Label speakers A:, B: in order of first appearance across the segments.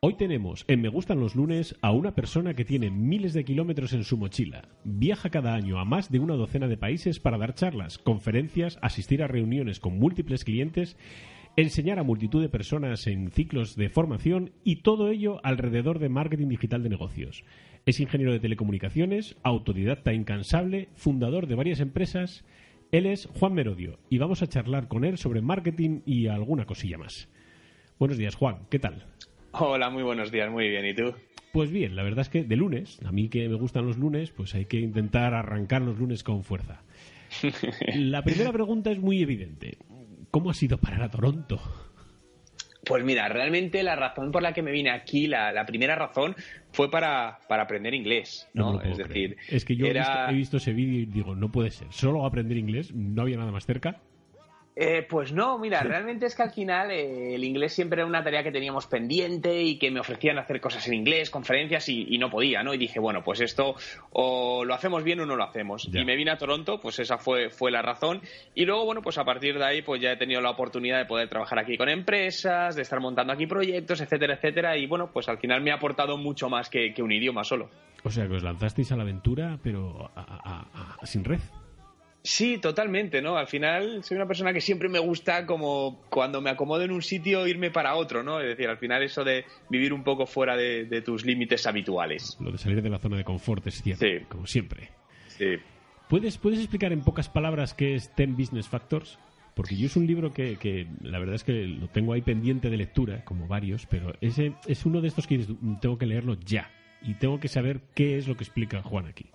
A: Hoy tenemos en Me Gustan los Lunes a una persona que tiene miles de kilómetros en su mochila. Viaja cada año a más de una docena de países para dar charlas, conferencias, asistir a reuniones con múltiples clientes, enseñar a multitud de personas en ciclos de formación y todo ello alrededor de marketing digital de negocios. Es ingeniero de telecomunicaciones, autodidacta incansable, fundador de varias empresas. Él es Juan Merodio y vamos a charlar con él sobre marketing y alguna cosilla más. Buenos días, Juan. ¿Qué tal?
B: Hola, muy buenos días, muy bien. ¿Y tú?
A: Pues bien, la verdad es que de lunes, a mí que me gustan los lunes, pues hay que intentar arrancar los lunes con fuerza. La primera pregunta es muy evidente. ¿Cómo ha sido parar a Toronto?
B: Pues mira, realmente la razón por la que me vine aquí, la, primera razón, fue para, aprender inglés, ¿no?
A: es decir, es que yo he, visto, he visto ese vídeo y digo, no puede ser, solo aprender inglés, no había nada más cerca.
B: Eh, pues no, mira, realmente es que al final eh, el inglés siempre era una tarea que teníamos pendiente y que me ofrecían hacer cosas en inglés, conferencias y, no podía, ¿no? Y dije, bueno, pues esto o lo hacemos bien o no lo hacemos. Y me vine a Toronto, pues esa fue, fue la razón. Y luego, bueno, pues a partir de ahí, pues ya he tenido la oportunidad de poder trabajar aquí con empresas, de estar montando aquí proyectos, etcétera, etcétera. Y bueno, pues al final me ha aportado mucho más que, un idioma solo.
A: O sea, que os lanzasteis a la aventura, pero sin red.
B: Sí, totalmente, ¿no? Al final soy una persona que siempre me gusta como cuando me acomodo en un sitio irme para otro, ¿no? Es decir, al final eso de vivir un poco fuera de, tus límites habituales.
A: Lo de salir de la zona de confort es cierto, como siempre.
B: Sí.
A: ¿Puedes, ¿Puedes explicar en pocas palabras qué es Ten Business Factors? Porque yo es un libro que, que, la verdad es que lo tengo ahí pendiente de lectura, como varios, pero ese es uno de estos que tengo que leerlo ya. Y tengo que saber qué es lo que explica Juan aquí.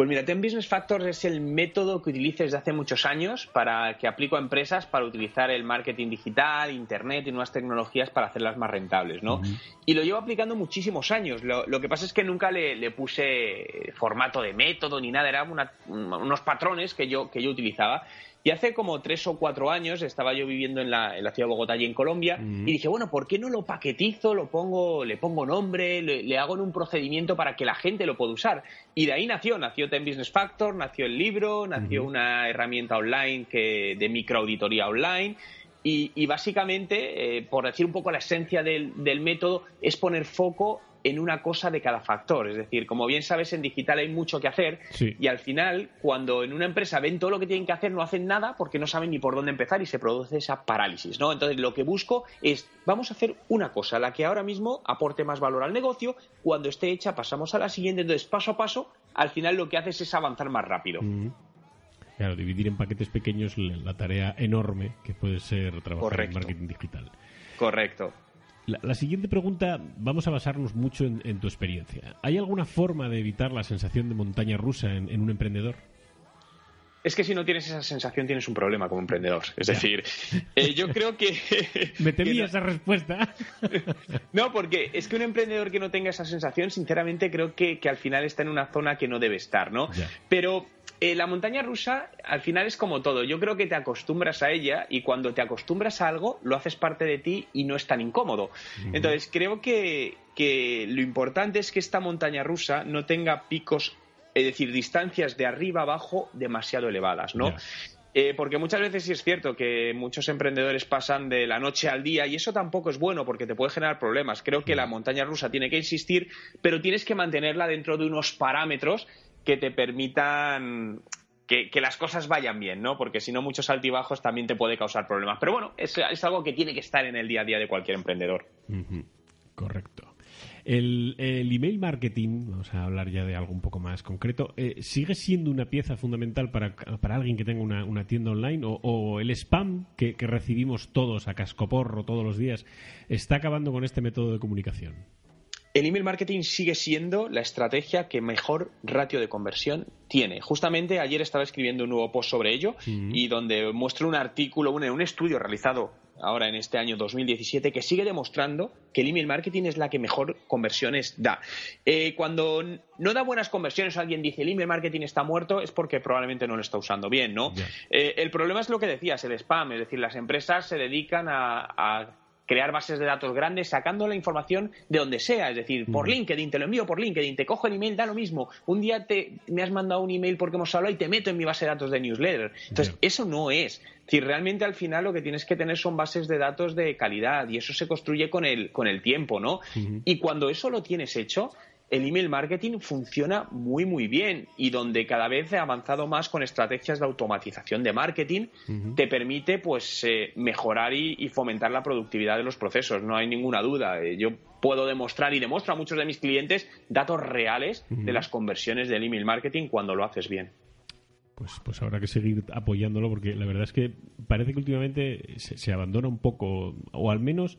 B: Pues mira, Ten Business Factors es el método que utilizo desde hace muchos años para que aplico a empresas para utilizar el marketing digital, internet y nuevas tecnologías para hacerlas más rentables, ¿no? Y lo llevo aplicando muchísimos años. Lo, que pasa es que nunca le, puse formato de método ni nada, eran unos patrones que yo, que yo utilizaba. Y hace como tres o cuatro años estaba yo viviendo en la, ciudad de Bogotá y en Colombia y dije, bueno, ¿por qué no lo paquetizo, lo pongo, le pongo nombre, le, hago en un procedimiento para que la gente lo pueda usar? Y de ahí nació, nació Ten Business Factor, nació el libro, nació una herramienta online que, de microauditoría online. Y, básicamente, eh, por decir un poco la esencia del, del método, es poner foco en una cosa de cada factor. Es decir, como bien sabes, en digital hay mucho que hacer y al final, cuando en una empresa ven todo lo que tienen que hacer, no hacen nada porque no saben ni por dónde empezar y se produce esa parálisis, ¿no? Entonces, lo que busco es, vamos a hacer una cosa, la que ahora mismo aporte más valor al negocio, cuando esté hecha pasamos a la siguiente, entonces, paso a paso, al final lo que haces es avanzar más rápido.
A: Claro, dividir en paquetes pequeños la tarea enorme que puede ser trabajar en marketing digital.
B: Correcto.
A: La, siguiente pregunta, vamos a basarnos mucho en, tu experiencia. ¿Hay alguna forma de evitar la sensación de montaña rusa en, un emprendedor?
B: Es que si no tienes esa sensación tienes un problema como emprendedor. Es decir, eh, yo creo que...
A: Me temía esa respuesta.
B: no, porque es que un emprendedor que no tenga esa sensación, sinceramente creo que, al final está en una zona que no debe estar, ¿no? Pero eh, la montaña rusa al final es como todo. Yo creo que te acostumbras a ella y cuando te acostumbras a algo lo haces parte de ti y no es tan incómodo. Entonces creo que, lo importante es que esta montaña rusa no tenga picos, es decir, distancias de arriba abajo demasiado elevadas, ¿no? Eh, porque muchas veces sí es cierto que muchos emprendedores pasan de la noche al día y eso tampoco es bueno porque te puede generar problemas. Creo que la montaña rusa tiene que existir, pero tienes que mantenerla dentro de unos parámetros que te permitan que, las cosas vayan bien, ¿no? Porque si no, muchos altibajos también te puede causar problemas. Pero bueno, es, algo que tiene que estar en el día a día de cualquier emprendedor.
A: Correcto. El, email marketing, vamos a hablar ya de algo un poco más concreto, eh, ¿sigue siendo una pieza fundamental para, alguien que tenga una, tienda online? O, el spam que recibimos todos a cascoporro todos los días está acabando con este método de comunicación?
B: El email marketing sigue siendo la estrategia que mejor ratio de conversión tiene. Justamente ayer estaba escribiendo un nuevo post sobre ello y donde muestro un artículo, un, un, estudio realizado ahora en este año 2017 que sigue demostrando que el email marketing es la que mejor conversiones da. Eh, cuando no da buenas conversiones, alguien dice el email marketing está muerto, es porque probablemente no lo está usando bien, ¿no? Eh, el problema es lo que decías, el spam, es decir, las empresas se dedican a crear bases de datos grandes sacando la información de donde sea, es decir, por LinkedIn, te lo envío por LinkedIn, te cojo el email, da lo mismo. Un día te, me has mandado un email porque hemos hablado y te meto en mi base de datos de newsletter. Entonces, eso no es. Es decir, realmente al final lo que tienes que tener son bases de datos de calidad y eso se construye con el, con el tiempo, ¿no? Y cuando eso lo tienes hecho, el email marketing funciona muy muy bien y donde cada vez he avanzado más con estrategias de automatización de marketing te permite pues eh, mejorar y, fomentar la productividad de los procesos no hay ninguna duda. Eh, yo puedo demostrar y demuestro a muchos de mis clientes datos reales de las conversiones del email marketing cuando lo haces bien
A: pues, pues habrá que seguir apoyándolo porque la verdad es que parece que últimamente se abandona un poco o al menos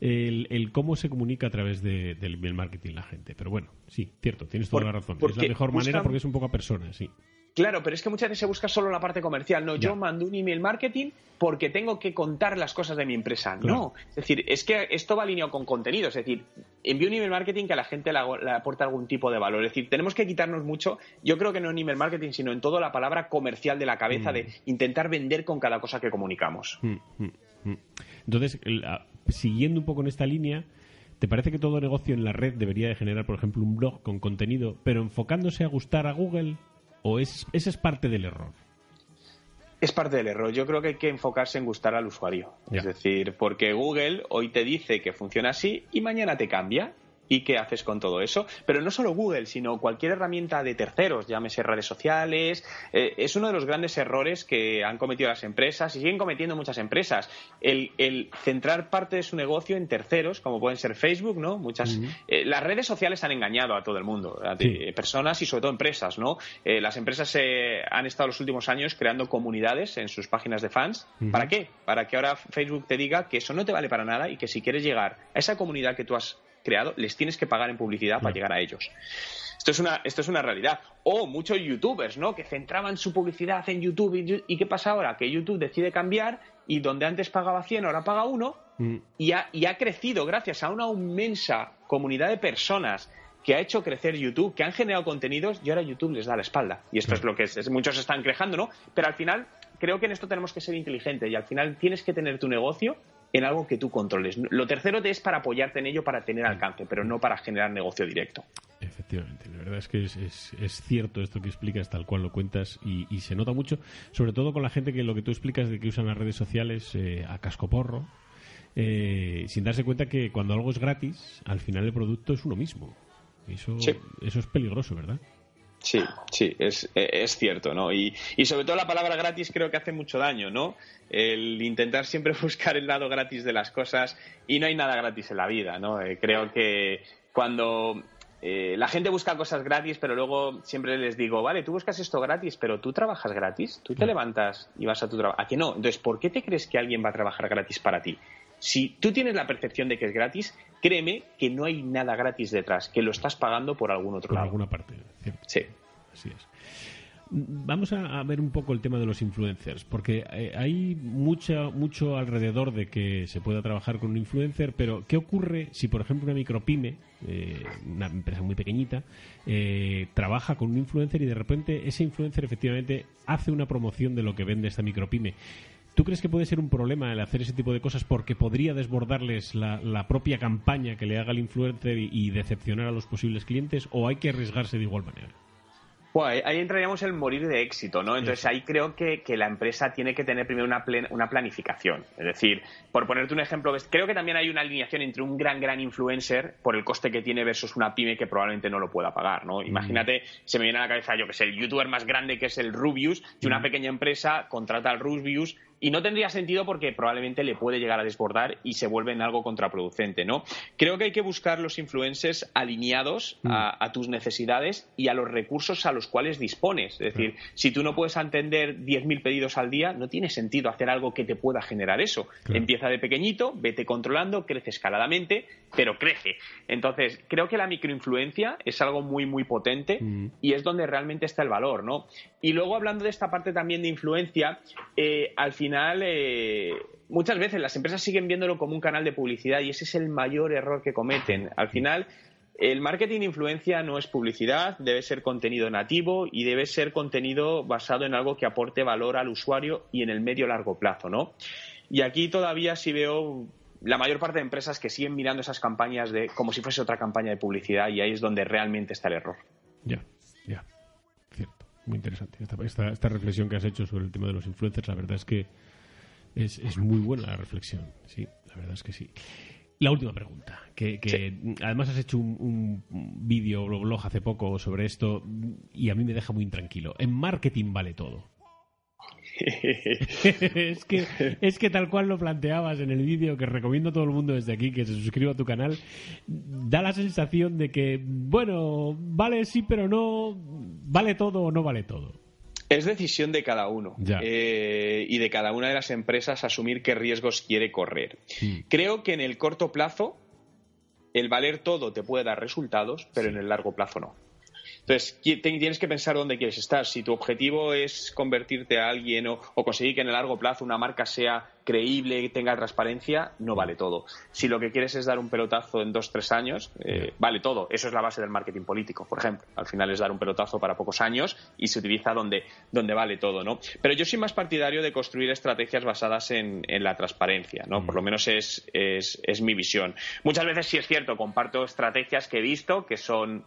A: el, cómo se comunica a través del email marketing la gente. Pero bueno, sí, cierto, tienes toda la razón. Es la mejor manera porque es un poco a persona, sí.
B: Claro, pero es que muchas veces se busca solo la parte comercial. No, yo mando un email marketing porque tengo que contar las cosas de mi empresa. No, es decir, es que esto va alineado con contenido. Es decir, envío un email marketing que a la gente le, aporta algún tipo de valor. Es decir, tenemos que quitarnos mucho, yo creo que no en email marketing, sino en todo la palabra comercial de la cabeza mm. de intentar vender con cada cosa que comunicamos. Mm,
A: mm, Entonces, siguiendo un poco en esta línea, ¿te parece que todo negocio en la red debería de generar, por ejemplo, un blog con contenido, pero enfocándose a gustar a Google? ¿O es, ese es parte del error?
B: Es parte del error. Yo creo que hay que enfocarse en gustar al usuario. Es decir, porque Google hoy te dice que funciona así y mañana te cambia y qué haces con todo eso. Pero no solo Google, sino cualquier herramienta de terceros, llámese redes sociales. Eh, es uno de los grandes errores que han cometido las empresas y siguen cometiendo muchas empresas. El, centrar parte de su negocio en terceros, como pueden ser Facebook, ¿no? Muchas. Eh, las redes sociales han engañado a todo el mundo, a personas y sobre todo empresas, ¿no? Eh, las empresas han estado los últimos años creando comunidades en sus páginas de fans. ¿Para qué? Para que ahora Facebook te diga que eso no te vale para nada y que si quieres llegar a esa comunidad que tú has creado, les tienes que pagar en publicidad para llegar a ellos. Esto es, una, esto es una realidad. O muchos youtubers, ¿no? Que centraban su publicidad en YouTube. ¿Y, qué pasa ahora? Que YouTube decide cambiar y donde antes pagaba 100, ahora paga 1 mm. y, ha, y ha crecido gracias a una inmensa comunidad de personas que ha hecho crecer YouTube, que han generado contenidos y ahora YouTube les da la espalda. Y esto es lo que es, muchos están quejando, ¿no? Pero al final creo que en esto tenemos que ser inteligentes y al final tienes que tener tu negocio en algo que tú controles. Lo tercero es para apoyarte en ello para tener alcance, pero no para generar negocio directo.
A: Efectivamente, la verdad es que es, cierto esto que explicas tal cual lo cuentas y, se nota mucho, sobre todo con la gente que lo que tú explicas de que usan las redes sociales eh, a cascoporro, eh, sin darse cuenta que cuando algo es gratis, al final el producto es uno mismo. Eso, eso es peligroso, ¿verdad?
B: Sí, sí, es, es cierto, ¿no? Y, y, sobre todo la palabra gratis creo que hace mucho daño, ¿no? El intentar siempre buscar el lado gratis de las cosas y no hay nada gratis en la vida, ¿no? Eh, creo que cuando eh, la gente busca cosas gratis, pero luego siempre les digo, vale, tú buscas esto gratis, pero tú trabajas gratis, tú te levantas y vas a tu trabajo. ¿A que no? Entonces, ¿por qué te crees que alguien va a trabajar gratis para ti? Si tú tienes la percepción de que es gratis, créeme que no hay nada gratis detrás, que lo estás pagando por algún otro
A: por
B: lado.
A: alguna parte.
B: Sí.
A: Así es. Vamos a, ver un poco el tema de los influencers, porque eh, hay mucha, mucho alrededor de que se pueda trabajar con un influencer, pero ¿qué ocurre si, por ejemplo, una micropyme, eh, una empresa muy pequeñita, eh, trabaja con un influencer y de repente ese influencer efectivamente hace una promoción de lo que vende esta micropyme? ¿Tú crees que puede ser un problema el hacer ese tipo de cosas porque podría desbordarles la, propia campaña que le haga el influencer y, decepcionar a los posibles clientes o hay que arriesgarse de igual manera?
B: Bueno, ahí entraríamos en el morir de éxito, ¿no? Entonces ahí creo que, la empresa tiene que tener primero una, una planificación. Es decir, por ponerte un ejemplo, creo que también hay una alineación entre un gran, gran influencer por el coste que tiene versus una pyme que probablemente no lo pueda pagar, ¿no? Imagínate, se me viene a la cabeza, yo que sé, el youtuber más grande que es el Rubius, y una pequeña empresa contrata al Rubius y no tendría sentido porque probablemente le puede llegar a desbordar y se vuelve en algo contraproducente, ¿no? Creo que hay que buscar los influencers alineados mm. a, tus necesidades y a los recursos a los cuales dispones. Es decir, si tú no puedes atender 10.000 pedidos al día, no tiene sentido hacer algo que te pueda generar eso. Empieza de pequeñito, vete controlando, crece escaladamente, pero crece. Entonces, creo que la microinfluencia es algo muy, muy potente mm. y es donde realmente está el valor, ¿no? Y luego, hablando de esta parte también de influencia, eh, al final eh, muchas veces las empresas siguen viéndolo como un canal de publicidad y ese es el mayor error que cometen. Al final, el marketing de influencia no es publicidad, debe ser contenido nativo y debe ser contenido basado en algo que aporte valor al usuario y en el medio largo plazo, ¿no? Y aquí todavía sí veo la mayor parte de empresas que siguen mirando esas campañas de como si fuese otra campaña de publicidad y ahí es donde realmente está el error.
A: Ya, ya. Muy interesante. Esta, esta, reflexión que has hecho sobre el tema de los influencers, la verdad es que es, es muy buena la reflexión. Sí, la verdad es que sí. La última pregunta, que, además has hecho un, un vídeo o blog hace poco sobre esto y a mí me deja muy intranquilo. En marketing vale todo. es, que, es que tal cual lo planteabas en el vídeo, que recomiendo a todo el mundo desde aquí que se suscriba a tu canal, da la sensación de que, bueno, vale sí, pero no, vale todo o no vale todo.
B: Es decisión de cada uno eh, y de cada una de las empresas asumir qué riesgos quiere correr. Hmm. Creo que en el corto plazo el valer todo te puede dar resultados, pero en el largo plazo no. Entonces, tienes que pensar dónde quieres estar. Si tu objetivo es convertirte a alguien o, conseguir que en el largo plazo una marca sea creíble, y tenga transparencia, no vale todo. Si lo que quieres es dar un pelotazo en dos, tres años, eh, vale todo. Eso es la base del marketing político, por ejemplo. Al final es dar un pelotazo para pocos años y se utiliza donde, donde vale todo, ¿no? Pero yo soy más partidario de construir estrategias basadas en, la transparencia, ¿no? Por lo menos es, es, es mi visión. Muchas veces sí es cierto, comparto estrategias que he visto que son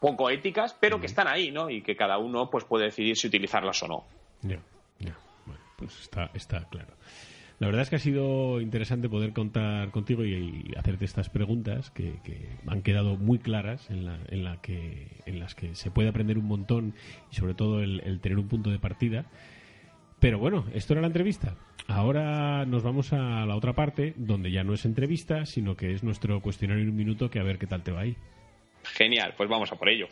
B: poco éticas, pero que están ahí, ¿no? Y que cada uno pues puede decidir si utilizarlas o no.
A: Ya, ya. Bueno, pues está, está claro. La verdad es que ha sido interesante poder contar contigo y, hacerte estas preguntas que, han quedado muy claras en, la, en, la que, en las que se puede aprender un montón y sobre todo el, tener un punto de partida. Pero bueno, esto era la entrevista. Ahora nos vamos a la otra parte, donde ya no es entrevista, sino que es nuestro cuestionario en un minuto, que a ver qué tal te va ahí.
B: Genial, pues vamos a por ello.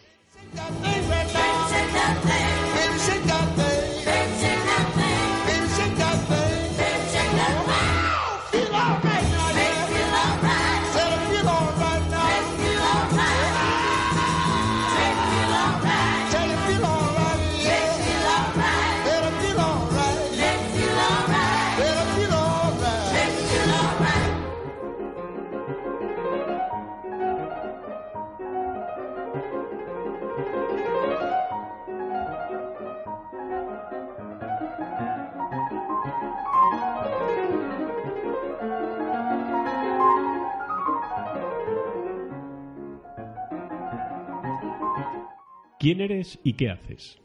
A: ¿Quién eres y qué haces?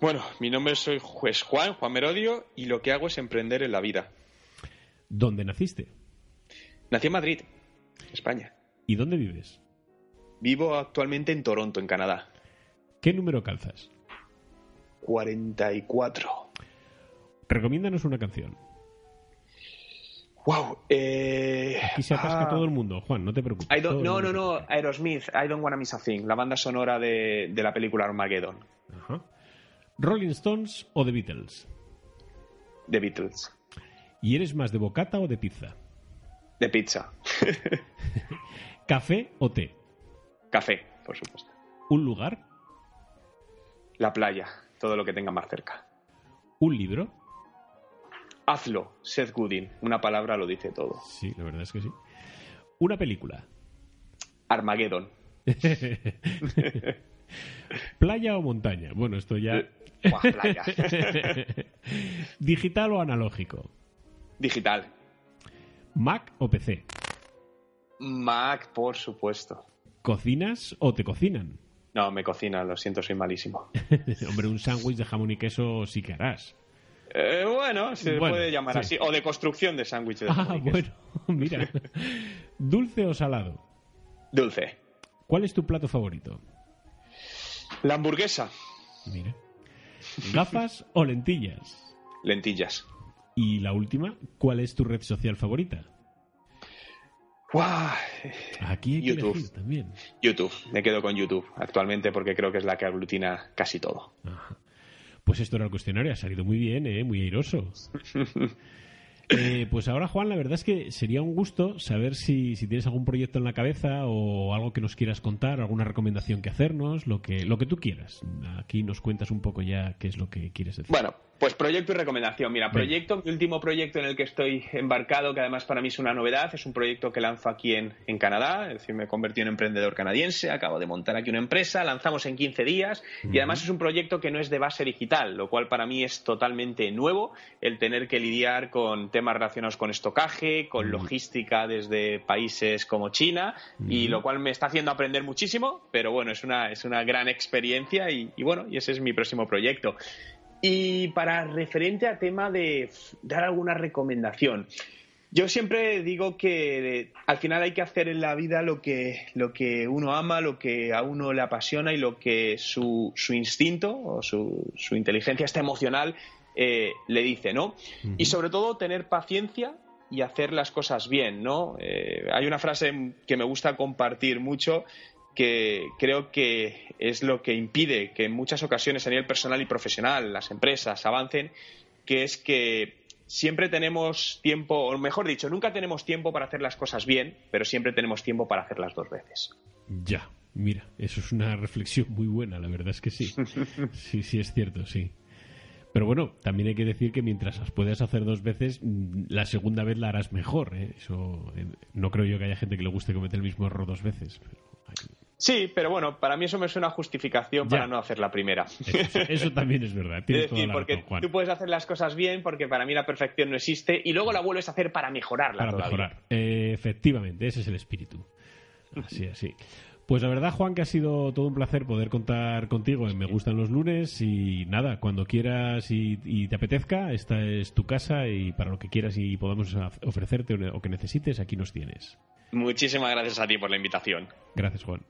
B: Bueno, mi nombre soy juez Juan, Juan Merodio, y lo que hago es emprender en la vida.
A: ¿Dónde naciste?
B: Nací en Madrid, España.
A: ¿Y dónde vives?
B: Vivo actualmente en Toronto, en Canadá.
A: ¿Qué número calzas?
B: 44.
A: Recomiéndanos una canción.
B: Wow. Eh,
A: Aquí se atasca ah. todo el mundo, Juan, no te preocupes.
B: no, no, no, Aerosmith, I Don't Wanna Miss a Thing, la banda sonora de, de la película Armageddon.
A: ¿Rolling Stones o The Beatles?
B: The Beatles.
A: ¿Y eres más de bocata o de pizza?
B: De pizza.
A: ¿Café o té?
B: Café, por supuesto.
A: ¿Un lugar?
B: La playa, todo lo que tenga más cerca.
A: ¿Un libro?
B: Hazlo, Seth Gooding. Una palabra lo dice todo.
A: Sí, la verdad es que sí. Una película.
B: Armageddon.
A: ¿Playa o montaña? Bueno, esto ya. Eh,
B: playa.
A: ¿Digital o analógico?
B: Digital.
A: ¿Mac o PC?
B: Mac, por supuesto.
A: ¿Cocinas o te cocinan?
B: No, me cocinan, lo siento, soy malísimo.
A: Hombre, un sándwich de jamón y queso sí que harás.
B: Eh, bueno, se puede llamar así. O de construcción de sándwiches.
A: Ah, bueno, mira. ¿Dulce o salado?
B: Dulce.
A: ¿Cuál es tu plato favorito?
B: La hamburguesa.
A: Mira. ¿Gafas o lentillas?
B: Lentillas.
A: Y la última, ¿cuál es tu red social favorita? Aquí hay
B: YouTube.
A: también.
B: YouTube. Me quedo con YouTube actualmente porque creo que es la que aglutina casi todo.
A: Ajá. Pues esto era el cuestionario, ha salido muy bien, ¿eh? muy airoso. Eh, pues ahora, Juan, la verdad es que sería un gusto saber si, tienes algún proyecto en la cabeza o algo que nos quieras contar, alguna recomendación que hacernos, lo que, lo que tú quieras. Aquí nos cuentas un poco ya qué es lo que quieres decir.
B: Bueno, Pues proyecto y recomendación. Mira, proyecto, mi último proyecto en el que estoy embarcado, que además para mí es una novedad, es un proyecto que lanzo aquí en, Canadá, es decir, me convertí en emprendedor canadiense, acabo de montar aquí una empresa, lanzamos en 15 días y además es un proyecto que no es de base digital, lo cual para mí es totalmente nuevo, el tener que lidiar con temas relacionados con estocaje, con logística desde países como China y lo cual me está haciendo aprender muchísimo, pero bueno, es una, es una gran experiencia y, y bueno, y ese es mi próximo proyecto. Y para referente a tema de dar alguna recomendación, yo siempre digo que al final hay que hacer en la vida lo que, lo que uno ama, lo que a uno le apasiona y lo que su, su instinto o su, su inteligencia está emocional eh, le dice, ¿no? Y sobre todo tener paciencia y hacer las cosas bien, ¿no? Eh, hay una frase que me gusta compartir mucho que creo que es lo que impide que en muchas ocasiones a nivel personal y profesional las empresas avancen, que es que siempre tenemos tiempo, o mejor dicho, nunca tenemos tiempo para hacer las cosas bien, pero siempre tenemos tiempo para hacerlas dos veces.
A: Ya, mira, eso es una reflexión muy buena, la verdad es que sí. Sí, sí, es cierto, sí. Pero bueno, también hay que decir que mientras las puedas hacer dos veces, mm, la segunda vez la harás mejor. ¿eh? Eso, eh, no creo yo que haya gente que le guste cometer el mismo error dos veces.
B: Sí, pero bueno, para mí eso me suena justificación para no hacer la primera.
A: Eso, también es verdad.
B: es decir, porque tú puedes hacer las cosas bien, porque para mí la perfección no existe, y luego la vuelves a hacer para mejorarla.
A: Para mejorar. efectivamente, ese es el espíritu. Así, así. Pues la verdad, Juan, que ha sido todo un placer poder contar contigo en Me Gustan los Lunes y nada, cuando quieras y, te apetezca, esta es tu casa y para lo que quieras y podamos ofrecerte o que necesites, aquí nos tienes.
B: Muchísimas gracias a ti por la invitación.
A: Gracias, Juan.